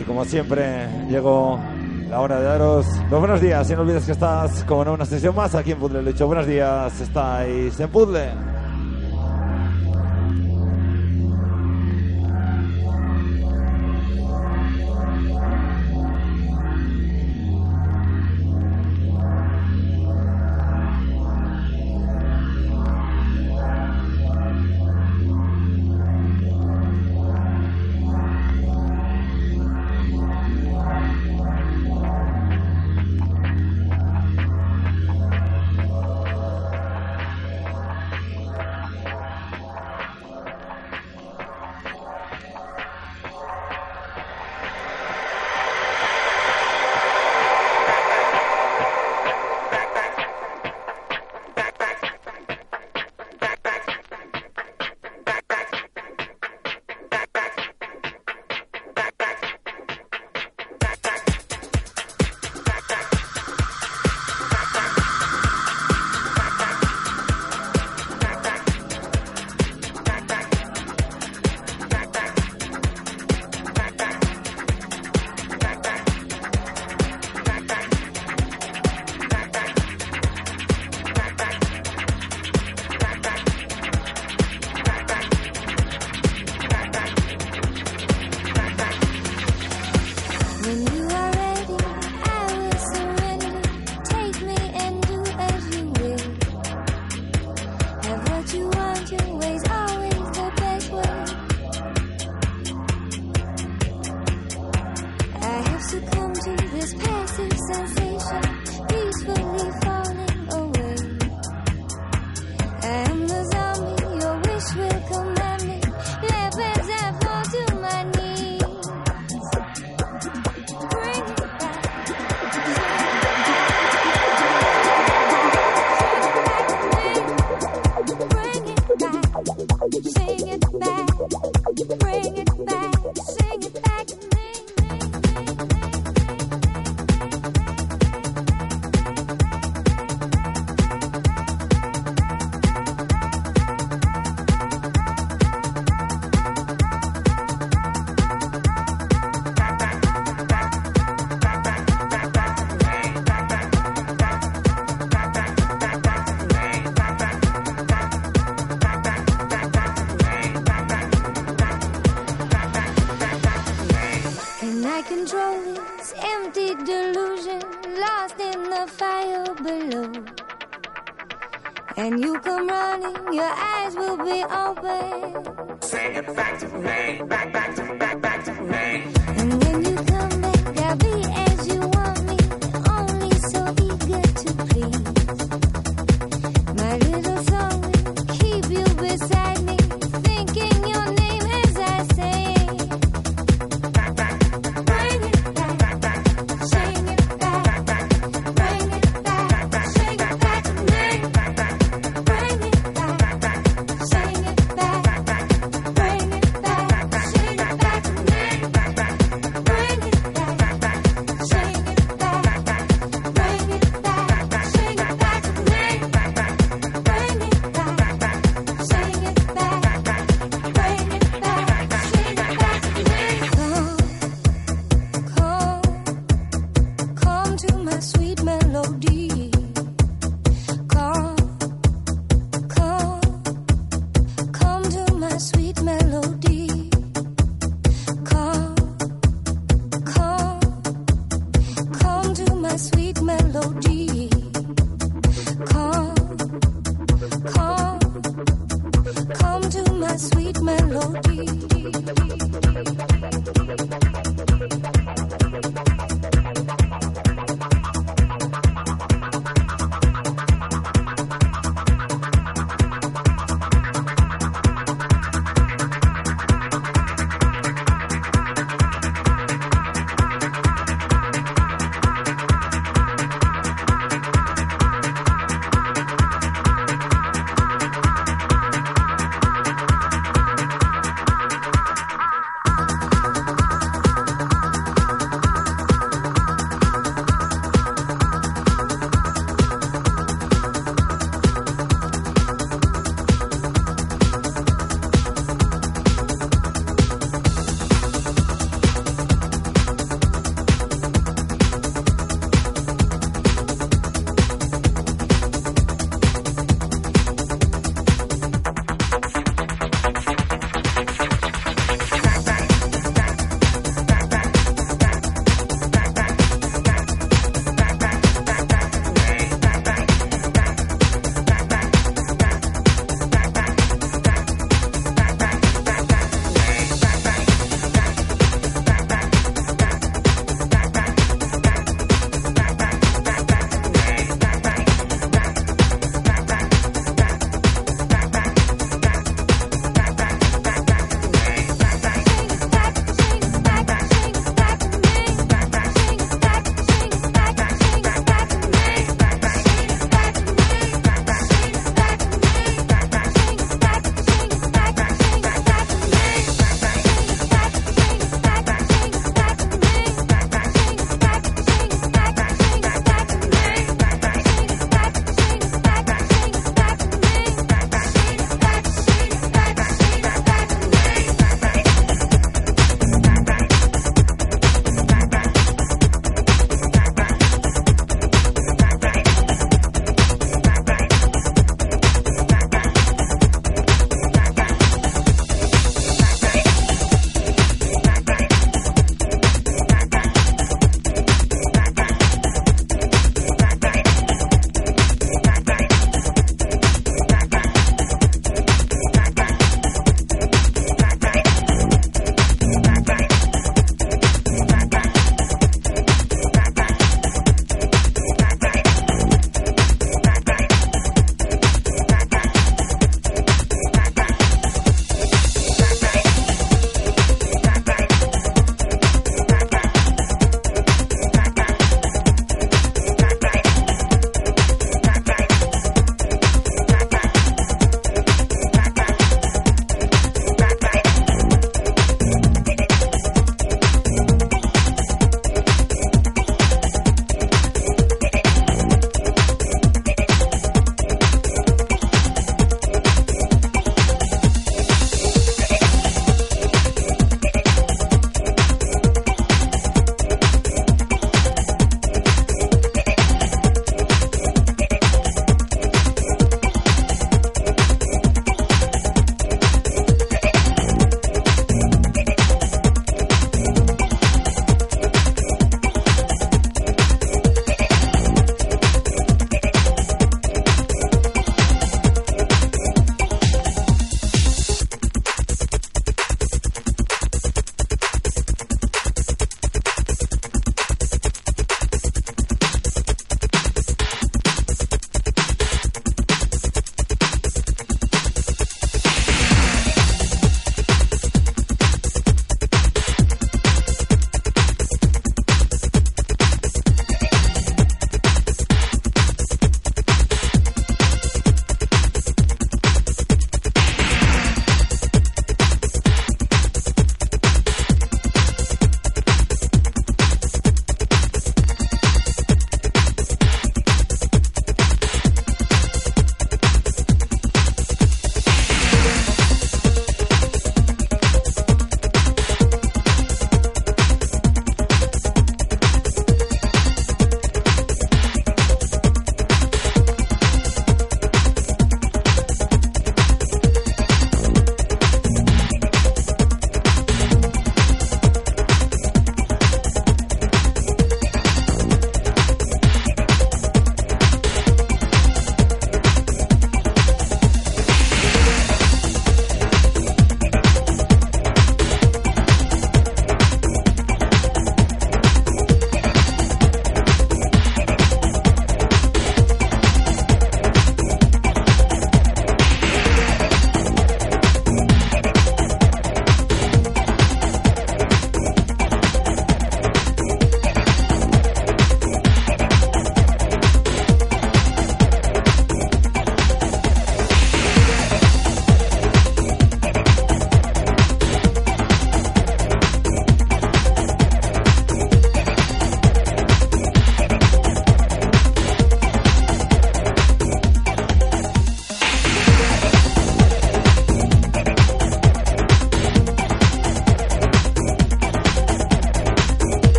Y como siempre, llegó la hora de daros los buenos días. Y no olvides que estás como en una sesión más aquí en Puzzle. Dicho buenos días, estáis en Puzzle.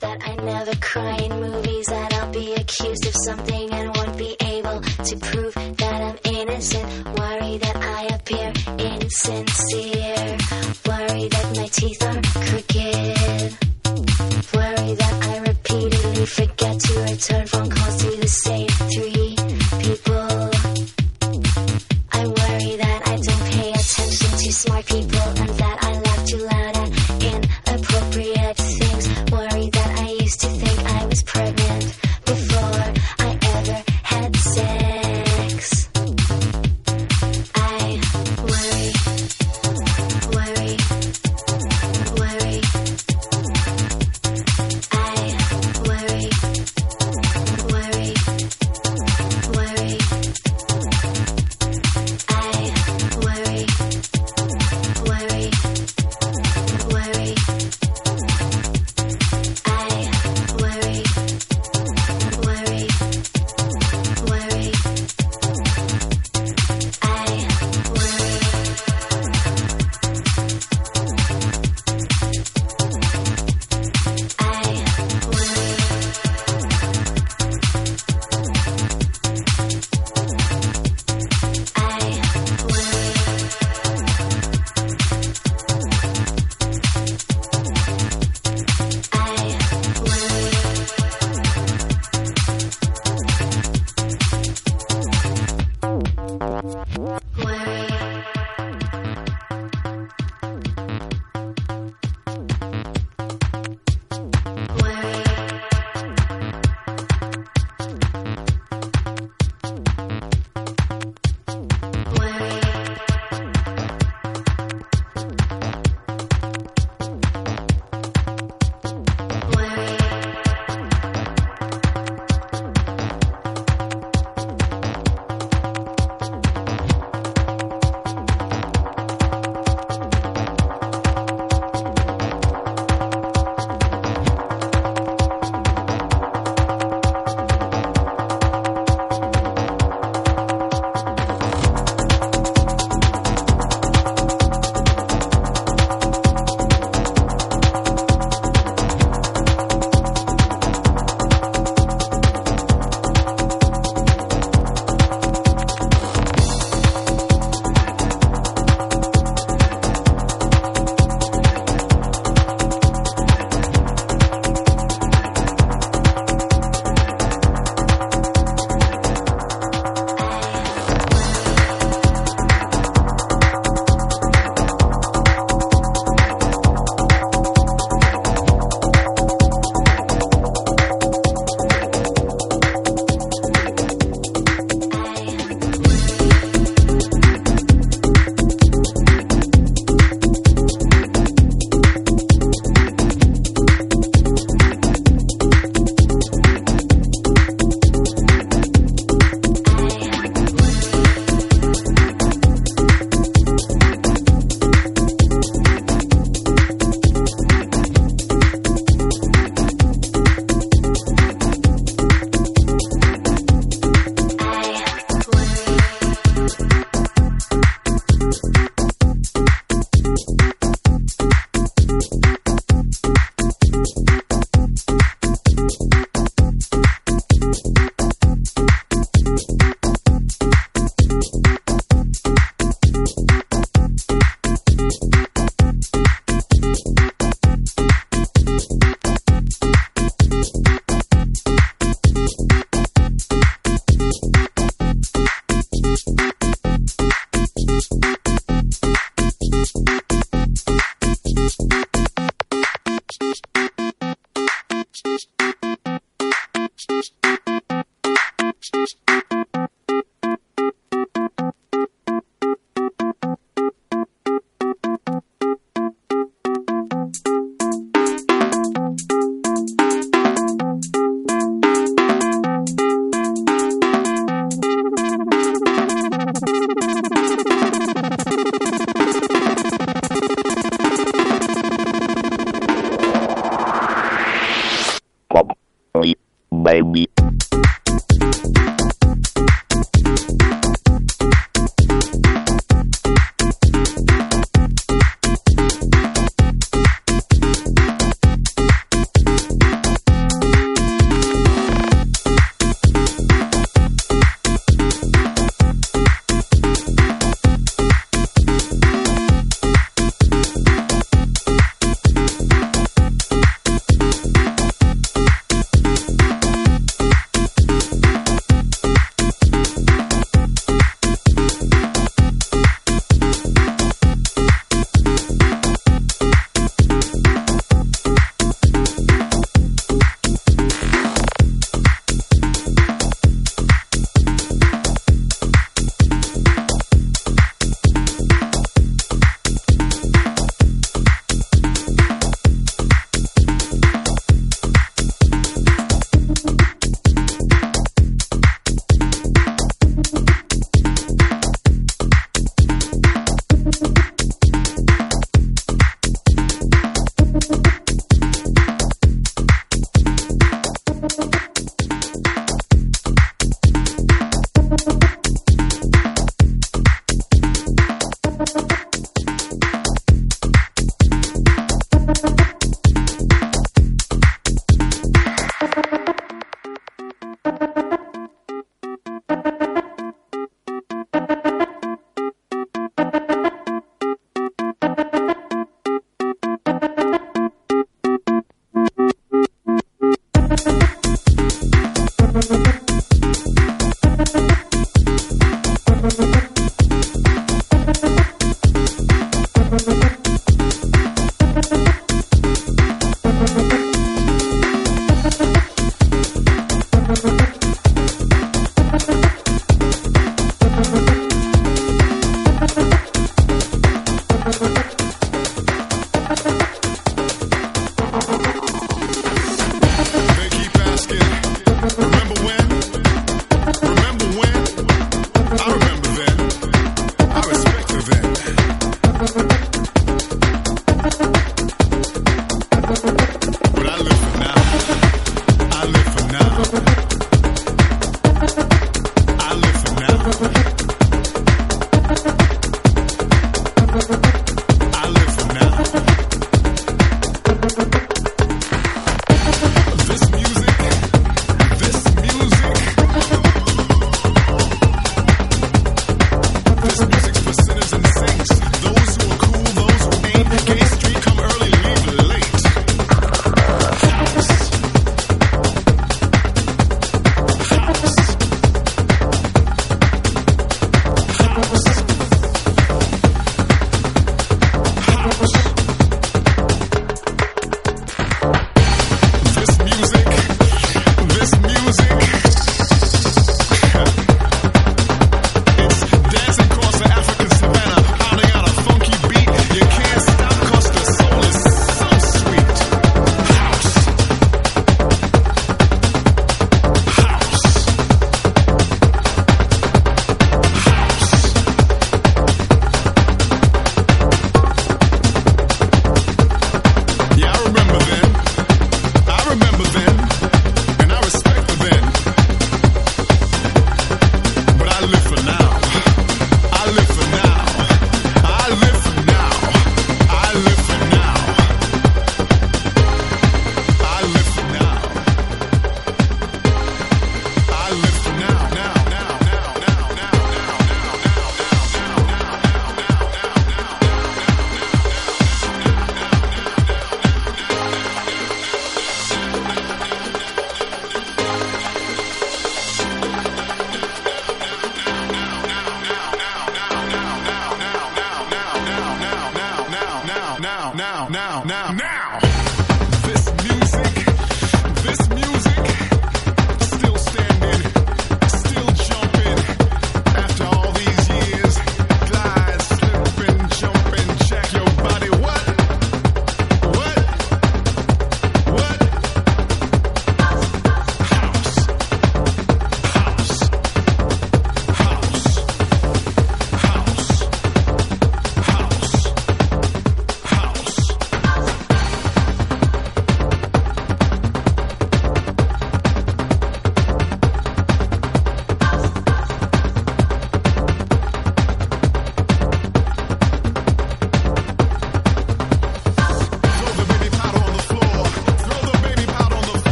That I never cry in movies, that I'll be accused of something and won't be able to prove.